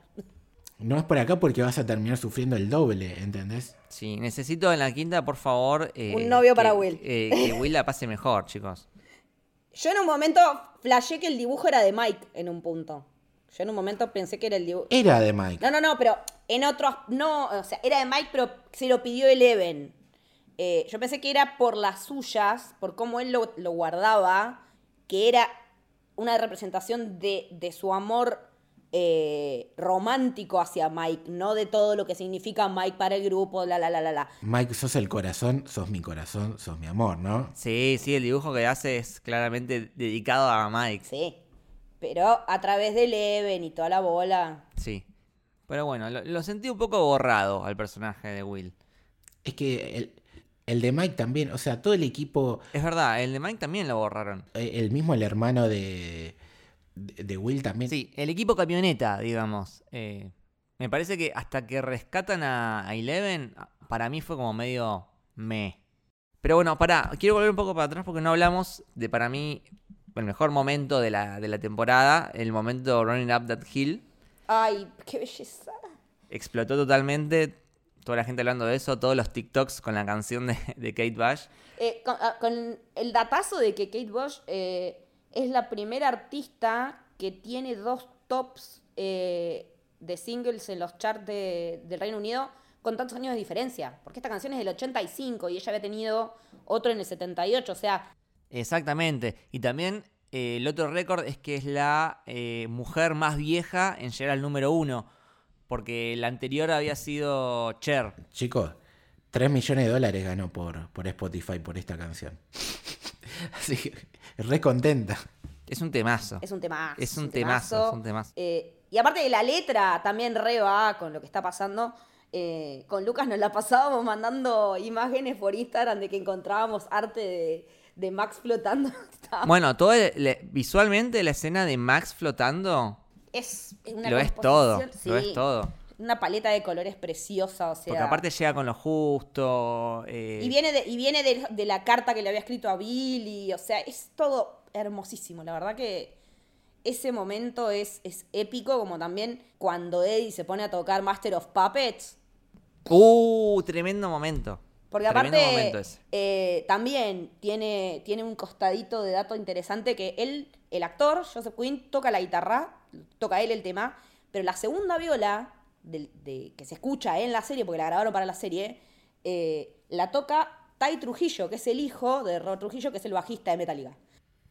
No es por acá porque vas a terminar sufriendo el doble, ¿entendés? Sí, necesito en la quinta, por favor. eh, Un novio para Will. eh, que Will la pase mejor, chicos. <laughs> Yo en un momento flashé que el dibujo era de Mike en un punto. Yo en un momento pensé que era el dibujo. Era de Mike. No, no, no, pero en otros. No, o sea, era de Mike, pero se lo pidió Eleven. Eh, yo pensé que era por las suyas, por cómo él lo, lo guardaba, que era una representación de, de su amor eh, romántico hacia Mike, no de todo lo que significa Mike para el grupo, la, la, la, la, la. Mike, sos el corazón, sos mi corazón, sos mi amor, ¿no? Sí, sí, el dibujo que hace es claramente dedicado a Mike. Sí. Pero a través de Eleven y toda la bola. Sí. Pero bueno, lo, lo sentí un poco borrado al personaje de Will. Es que el, el de Mike también, o sea, todo el equipo, Es verdad, el de Mike también lo borraron. eh, el mismo el hermano de, de, de Will también. Sí, el equipo camioneta, digamos. eh, me parece que hasta que rescatan a, a Eleven, para mí fue como medio me. Pero bueno, para, quiero volver un poco para atrás porque no hablamos de para mí el mejor momento de la, de la temporada, el momento Running Up That Hill. Ay, qué belleza. Explotó totalmente, toda la gente hablando de eso, todos los TikToks con la canción de, de Kate Bush. Eh, con, ah, con el datazo de que Kate Bush eh, es la primera artista que tiene dos tops eh, de singles en los charts de- del Reino Unido con tantos años de diferencia. Porque esta canción es del 85 y ella había tenido otro en el 78. O sea, Exactamente. Y también eh, el otro récord es que es la eh, mujer más vieja en llegar al número uno. Porque la anterior había sido Cher. Chicos, 3 millones de dólares ganó por, por Spotify por esta canción. <laughs> Así que, re contenta. Es un temazo. es un temazo. Es un temazo, es un temazo. Eh, y aparte de la letra, también re va con lo que está pasando. Eh, con Lucas nos la pasábamos mandando imágenes por Instagram de que encontrábamos arte de, de Max flotando. <laughs> Está- Bueno, todo el- le- visualmente la escena de Max flotando es una lo es todo. Lo es todo. Una paleta de colores preciosa, o sea. Porque aparte llega con lo justo. eh, Y viene, de, y viene de, de la carta que le había escrito a Billy, o sea, es todo hermosísimo. La verdad que ese momento es, es épico, como también cuando Eddie se pone a tocar Master of Puppets. Uh, tremendo momento. Porque Tremendo aparte eh, también tiene, tiene un costadito de dato interesante que él, el actor, Joseph Quinn, toca la guitarra, toca él el tema, pero la segunda viola de, que se escucha en la serie, porque la grabaron para la serie, eh, la toca Ty Trujillo, que es el hijo de Rod Trujillo, que es el bajista de Metallica.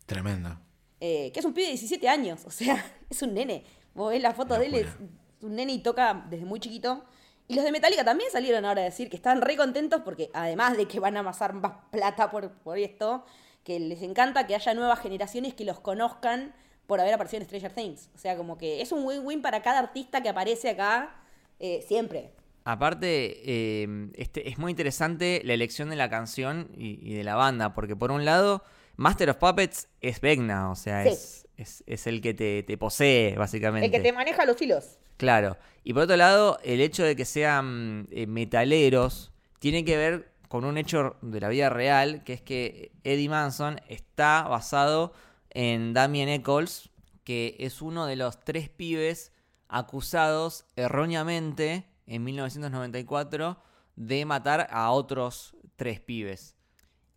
Tremendo. Eh, que es un pibe de 17 años, <laughs> o sea, es un nene. Vos ves la foto de él, es un nene y toca desde muy chiquito. Y los de Metallica también salieron ahora a decir que están re contentos porque además de que van a amasar más plata por, por esto, que les encanta que haya nuevas generaciones que los conozcan por haber aparecido en Stranger Things. O sea, como que es un win-win para cada artista que aparece acá eh, siempre. Aparte, eh, este, es muy interesante la elección de la canción y, y de la banda, porque por un lado, Master of Puppets es Vecna, o sea, Sí. es, es, es el que te, te posee, básicamente. El que te maneja los hilos. Claro. Y por otro lado, el hecho de que sean eh, metaleros tiene que ver con un hecho de la vida real, que es que Eddie Manson está basado en Damien Eccles, que es uno de los tres pibes acusados erróneamente en 1994 de matar a otros tres pibes.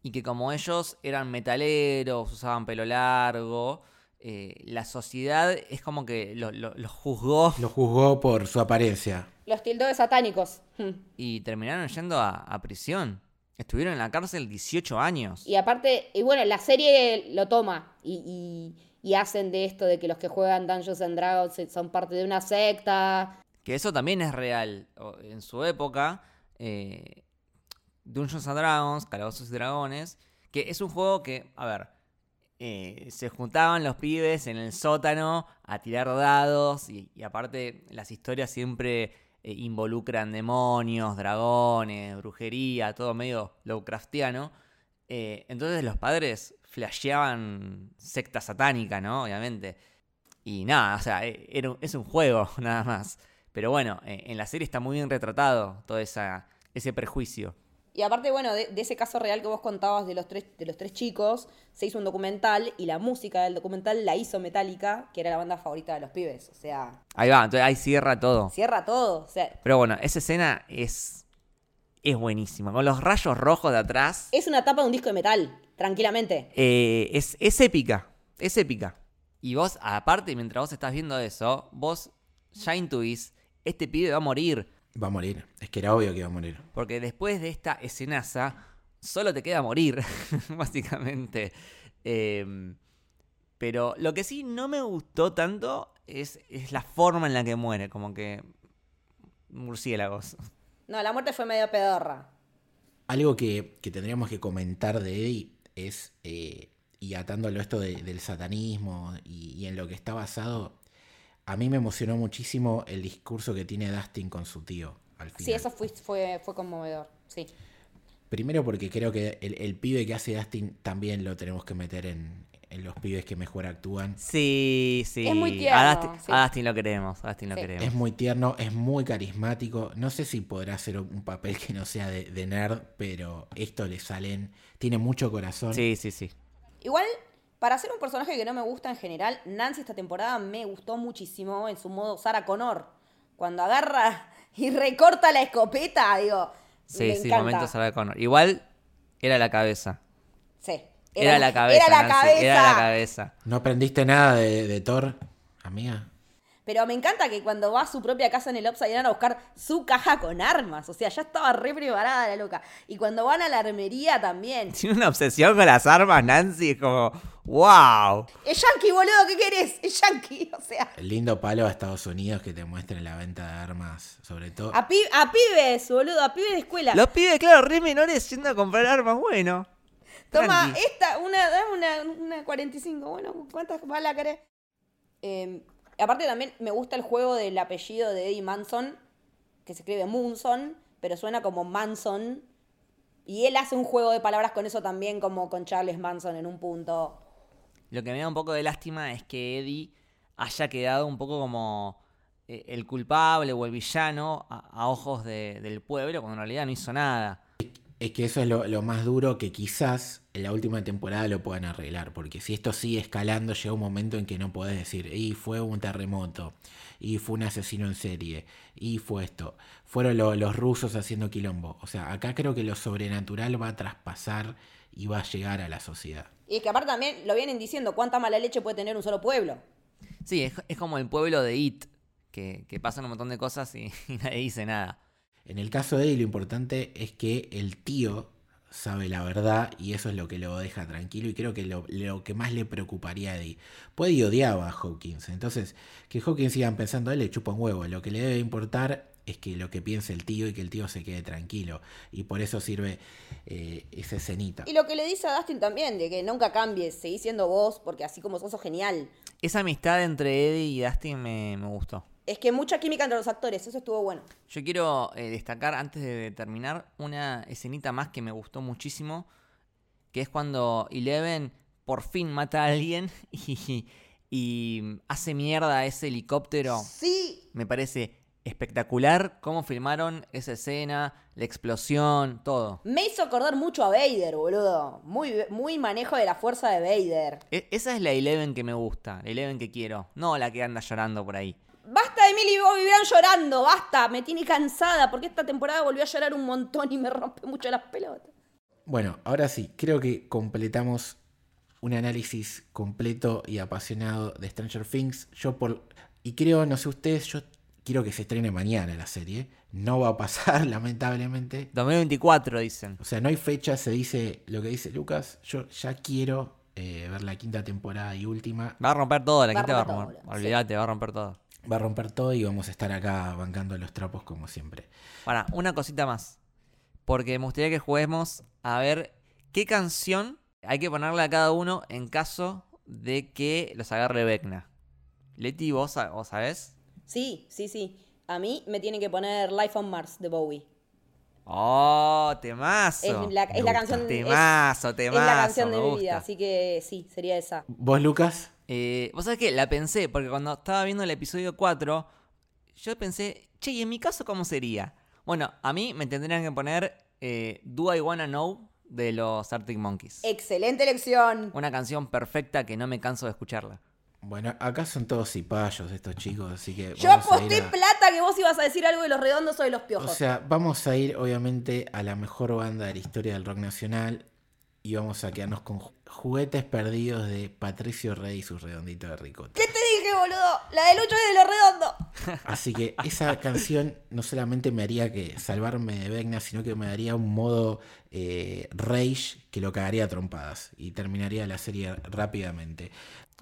Y que como ellos eran metaleros, usaban pelo largo, eh, la sociedad es como que lo- juzgó Lo juzgó por su apariencia. Los tildó de satánicos. Hmm. y terminaron yendo a, a prisión. Estuvieron en la cárcel 18 años. Y aparte, y bueno, la serie lo toma y, y- y hacen de esto de que los que juegan Dungeons and Dragons son parte de una secta. Que eso también es real. En su época, eh, Dungeons and Dragons, Calabozos y Dragones, que es un juego que, a ver, eh, se juntaban los pibes en el sótano a tirar dados y, aparte las historias siempre eh, involucran demonios, dragones, brujería, todo medio Lovecraftiano. Eh, entonces los padres flasheaban secta satánica, ¿no? Obviamente. Y nada, o sea, un- es un juego, <laughs> nada más. Pero bueno, eh, en la serie está muy bien retratado todo esa, ese prejuicio. Y aparte, bueno, de, de ese caso real que vos contabas de los, tres, de los tres chicos, se hizo un documental y la música del documental la hizo Metallica, que era la banda favorita de los pibes. O sea, Ahí va, entonces ahí cierra todo. cierra todo. O sea, Pero bueno, esa escena es, es buenísima. Con los rayos rojos de atrás. es una tapa de un disco de metal, tranquilamente. eh, es, es épica. Es épica. Y vos, aparte, mientras vos estás viendo eso, vos ya intuís, este pibe va a morir. Va a morir. Es que era obvio que iba a morir. Porque después de esta escenaza, solo te queda morir, <laughs> básicamente. Em, pero lo que sí no me gustó tanto es, es la forma en la que muere, como que murciélagos. No, la muerte fue medio pedorra. Algo que, que tendríamos que comentar de Eddie es, eh, y atándolo a esto de- del satanismo y, y en lo que está basado, a mí me emocionó muchísimo el discurso que tiene Dustin con su tío al final. Sí, eso fue, fue, fue conmovedor. Sí. Primero porque creo que el, el pibe que hace Dustin también lo tenemos que meter en, en los pibes que mejor actúan. Sí, sí. Es muy tierno, a, Dustin, sí. a Dustin lo queremos, a Dustin lo Sí. queremos. Es muy tierno, es muy carismático. No sé si podrá hacer un papel que no sea de, de nerd, pero esto le salen. Tiene mucho corazón. Sí, sí, sí. Igual, para ser un personaje que no me gusta en general, Nancy esta temporada me gustó muchísimo en su modo Sarah Connor. Cuando agarra y recorta la escopeta, digo. Sí, me sí, encanta. momento Sarah Connor. Igual era la cabeza. Sí. Era, la cabeza. Era la Nancy, cabeza. Era la cabeza. ¿No aprendiste nada de, de Thor, amiga? Pero me encanta que cuando va a su propia casa en el Upside Down a buscar su caja con armas, o sea, ya estaba re preparada la loca. Y cuando van a la armería también. <laughs> Tiene una obsesión con las armas, Nancy. Es como, wow. Es yankee, boludo, ¿qué querés? Es yankee, o sea. El lindo palo a Estados Unidos que te muestren la venta de armas, sobre todo. A, pi- a pibes, boludo, a pibes de escuela. Los pibes, claro, re menores yendo a comprar armas. Bueno. Toma, tranqui. esta, una, una, una 45. Bueno, ¿cuántas balas querés? Eh, aparte también me gusta el juego del apellido de Eddie Manson, que se escribe Munson, pero suena como Manson. Y él hace un juego de palabras con eso también, como con Charles Manson en un punto. Lo que me da un poco de lástima es que Eddie haya quedado un poco como eh, el culpable o el villano a, ojos de- del pueblo, cuando en realidad no hizo nada. Es que eso es lo, lo más duro que quizás en la última temporada lo puedan arreglar. Porque si esto sigue escalando, llega un momento en que no podés decir, y fue un terremoto, y fue un asesino en serie, y fue esto. Fueron lo- los rusos haciendo quilombo. O sea, acá creo que lo sobrenatural va a traspasar y va a llegar a la sociedad. Y es que aparte también lo vienen diciendo, ¿cuánta mala leche puede tener un solo pueblo? Sí, es, es como el pueblo de It, que, que pasan un montón de cosas y, y <laughs> nadie dice nada. En el caso de Eddie lo importante es que el tío sabe la verdad y eso es lo que lo deja tranquilo y creo que lo, lo que más le preocuparía a Eddie. Puede y odiaba a Hawkins, entonces que Hawkins sigan pensando, él le chupa un huevo, lo que le debe importar es que lo que piense el tío y que el tío se quede tranquilo y por eso sirve eh, esa escenita. Y lo que le dice a Dustin también, de que nunca cambies, seguís siendo vos, porque así como sos, sos genial. Esa amistad entre Eddie y Dustin me, me gustó. Es que mucha química entre los actores, eso estuvo bueno. Yo quiero eh, destacar, antes de terminar, una escenita más que me gustó muchísimo, que es cuando Eleven por fin mata a alguien <laughs> y, y hace mierda a ese helicóptero. Sí, Me parece espectacular cómo filmaron esa escena, la explosión, todo. me hizo acordar mucho a Vader, boludo. Muy, muy manejo de la fuerza de Vader. E- esa es la Eleven que me gusta, la Eleven que quiero, no la que anda llorando por ahí. Basta de Millie Bobby Brown llorando, basta, me tiene cansada, porque esta temporada volvió a llorar un montón y me rompe mucho las pelotas. Bueno, ahora sí, creo que completamos un análisis completo y apasionado de Stranger Things. Yo por y creo, no sé ustedes, yo quiero que se estrene mañana la serie. No va a pasar, <laughs> lamentablemente. 2024 dicen. O sea, no hay fecha, se dice lo que dice Lucas. Yo ya quiero eh, ver la quinta temporada y última. Va a romper todo, la Va quinta va a romper sí. Olvídate, va a romper todo. Va a romper todo y vamos a estar acá bancando los trapos como siempre. Para, una cosita más. Porque me gustaría que juguemos a ver qué canción hay que ponerle a cada uno en caso de que los agarre Vecna. Leti, ¿vos, vos sabés? Sí, sí, sí. A mí me tienen que poner Life on Mars de Bowie. ¡Oh, temazo! Es la, es la canción, es- Temazo, es, temazo. la canción de mi vida, así que sí, sería esa. ¿Vos, Lucas? Eh, ¿Vos sabés qué? La pensé, porque cuando estaba viendo el episodio 4, yo pensé, che, ¿y en mi caso cómo sería? Bueno, a mí me tendrían que poner eh, Do I Wanna Know de los Arctic Monkeys. Excelente elección. Una canción perfecta que no me canso de escucharla. Bueno, acá son todos cipayos estos chicos, así que. Yo vamos a ir aposté a- plata que vos ibas a decir algo de los redondos o de los O piojos. sea, vamos a ir obviamente a la mejor banda de la historia del rock nacional. Y vamos a quedarnos con ju- juguetes perdidos de Patricio Rey y sus redonditos de ricota. ¿Qué te dije, boludo? La de Lucho y de lo redondo. Así que esa <laughs> canción no solamente me haría que salvarme de Vecna, sino que me daría un modo eh, rage que lo cagaría a trompadas y terminaría la serie rápidamente.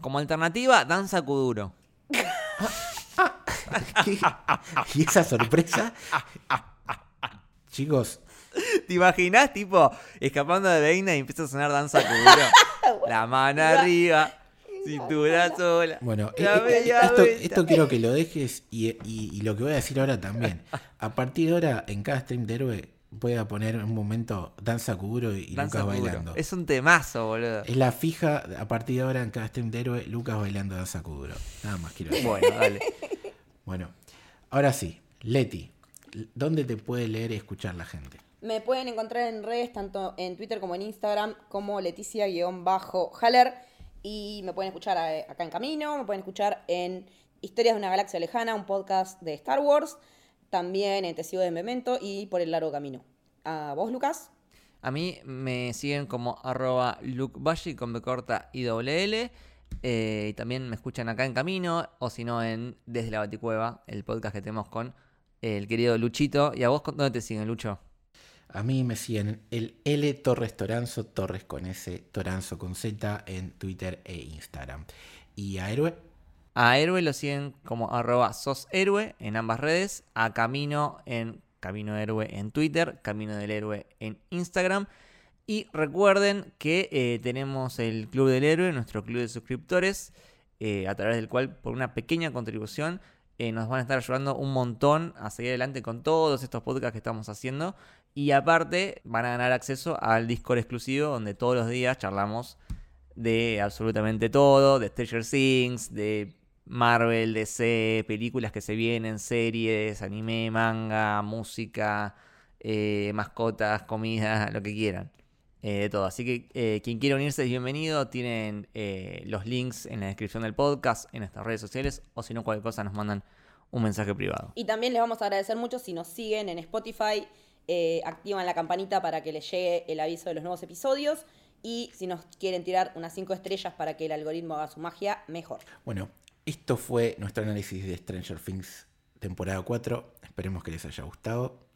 Como alternativa, Danza Kuduro. <laughs> y esa sorpresa, <laughs> chicos, ¿Te imaginas, tipo, escapando de Veina y empieza a sonar Danza Kuduro? <laughs> La mano arriba, cintura sola. Bueno, eh, eh, esto, esto quiero que lo dejes y, y- y lo que voy a decir ahora también. A partir de ahora, en cada stream de héroe, voy a poner un momento danza Kuduro y Danza Lucas bailando. Es un temazo, boludo. Es la fija, a partir de ahora, en cada stream de héroe, Lucas bailando danza Kuduro. Nada más quiero decir. Bueno, dale. Bueno, ahora sí, Leti, ¿dónde te puede leer y escuchar la gente? Me pueden encontrar en redes, tanto en Twitter como en Instagram, como Leticia-Haller. Y me pueden escuchar eh, acá en Camino, me pueden escuchar en Historias de una Galaxia Lejana, un podcast de Star Wars. También en Te Sigo de Memento y por el largo camino. ¿A vos, Lucas? A mí me siguen como arroba lukebashi con B corta y doble L. eh, y también me escuchan acá en Camino, o si no en Desde la Baticueva, el podcast que tenemos con el querido Luchito. ¿Y a vos dónde te siguen, Lucho? A mí me siguen el L Torres Toranzo, Torres con S, Toranzo con Z en Twitter e Instagram. Y a Héroe, A Héroe lo siguen como arroba soshéroe en ambas redes. A Camino en Camino Héroe en Twitter. Camino del Héroe en Instagram. Y recuerden que eh, tenemos el Club del Héroe, nuestro club de suscriptores, eh, a través del cual por una pequeña contribución eh, nos van a estar ayudando un montón a seguir adelante con todos estos podcasts que estamos haciendo. Y aparte van a ganar acceso al Discord exclusivo donde todos los días charlamos de absolutamente todo, de Stranger Things, de Marvel, DC, películas que se vienen, series, anime, manga, música, eh, mascotas, comida, <laughs> lo que quieran. Eh, de todo. Así que eh, quien quiera unirse es bienvenido. Tienen los links en la descripción del podcast, en nuestras redes sociales, o si no, cualquier cosa nos mandan un mensaje privado. Y también les vamos a agradecer mucho si nos siguen en Spotify, eh, activan la campanita para que les llegue el aviso de los nuevos episodios. Y si nos quieren tirar unas 5 estrellas para que el algoritmo haga su magia, mejor. bueno, esto fue nuestro análisis de Stranger Things temporada 4. Esperemos que les haya gustado.